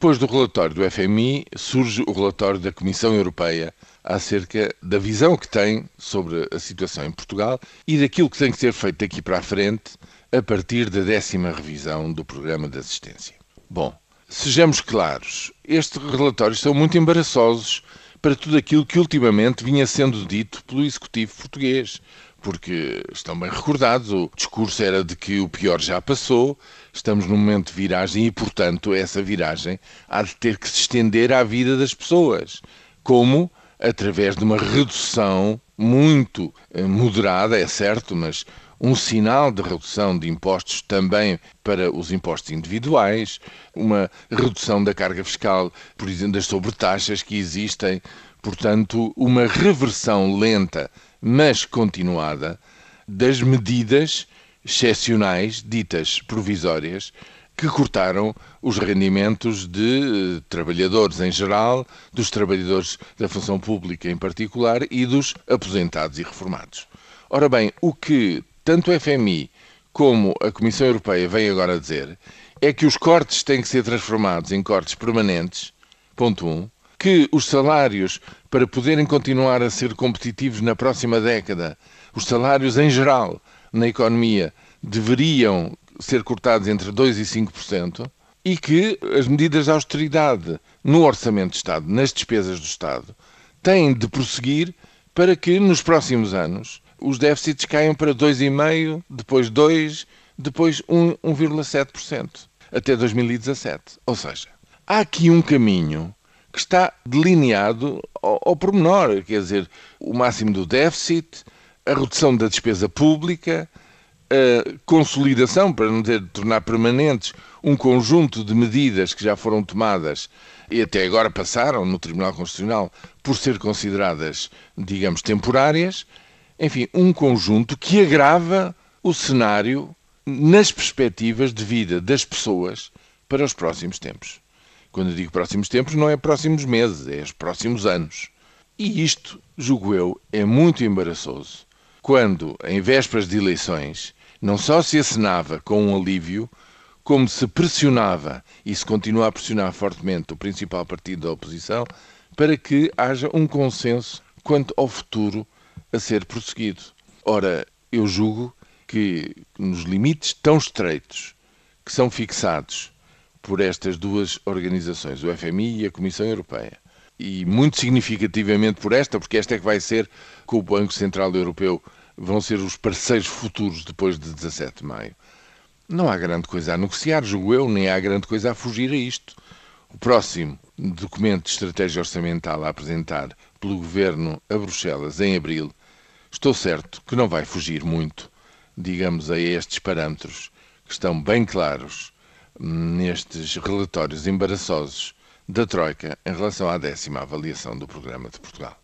Depois do relatório do FMI, surge o relatório da Comissão Europeia acerca da visão que tem sobre a situação em Portugal e daquilo que tem que ser feito daqui para a frente a partir da décima revisão do programa de assistência. Bom, sejamos claros, estes relatórios são muito embaraçosos para tudo aquilo que ultimamente vinha sendo dito pelo Executivo português, porque estão bem recordados, o discurso era de que o pior já passou, estamos num momento de viragem e, portanto, essa viragem há de ter que se estender à vida das pessoas. Como? Através de uma redução muito eh, moderada, é certo, mas um sinal de redução de impostos também para os impostos individuais, uma redução da carga fiscal, por exemplo, das sobretaxas que existem, portanto, uma reversão lenta, mas continuada, das medidas excepcionais, ditas provisórias, que cortaram os rendimentos de eh, trabalhadores em geral, dos trabalhadores da função pública em particular e dos aposentados e reformados. Ora bem, o que tanto o FMI como a Comissão Europeia vêm agora dizer é que os cortes têm que ser transformados em cortes permanentes, ponto 1, um, que os salários, para poderem continuar a ser competitivos na próxima década, os salários em geral na economia deveriam ser cortados entre 2% e 5%, e que as medidas de austeridade no orçamento de Estado, nas despesas do Estado, têm de prosseguir para que nos próximos anos os déficits caem para 2,5%, depois 2%, depois 1,7%, até 2017. Ou seja, há aqui um caminho que está delineado ao, ao pormenor, quer dizer, o máximo do déficit, a redução da despesa pública, a consolidação, para não dizer tornar permanentes, um conjunto de medidas que já foram tomadas e até agora passaram no Tribunal Constitucional por ser consideradas, digamos, temporárias, enfim, um conjunto que agrava o cenário nas perspectivas de vida das pessoas para os próximos tempos. Quando digo próximos tempos, não é próximos meses, é os próximos anos. E isto, julgo eu, é muito embaraçoso quando, em vésperas de eleições, não só se acenava com um alívio, como se pressionava e se continua a pressionar fortemente o principal partido da oposição para que haja um consenso quanto ao futuro a ser prosseguido. Ora, eu julgo que nos limites tão estreitos que são fixados por estas duas organizações, o FMI e a Comissão Europeia, e muito significativamente por esta, porque esta é que vai ser, com o Banco Central Europeu, vão ser os parceiros futuros depois de 17 de maio. Não há grande coisa a negociar, julgo eu, nem há grande coisa a fugir a isto. O próximo documento de estratégia orçamental a apresentar pelo Governo a Bruxelas em abril Estou certo que não vai fugir muito, digamos, a estes parâmetros que estão bem claros nestes relatórios embaraçosos da Troika em relação à décima avaliação do programa de Portugal.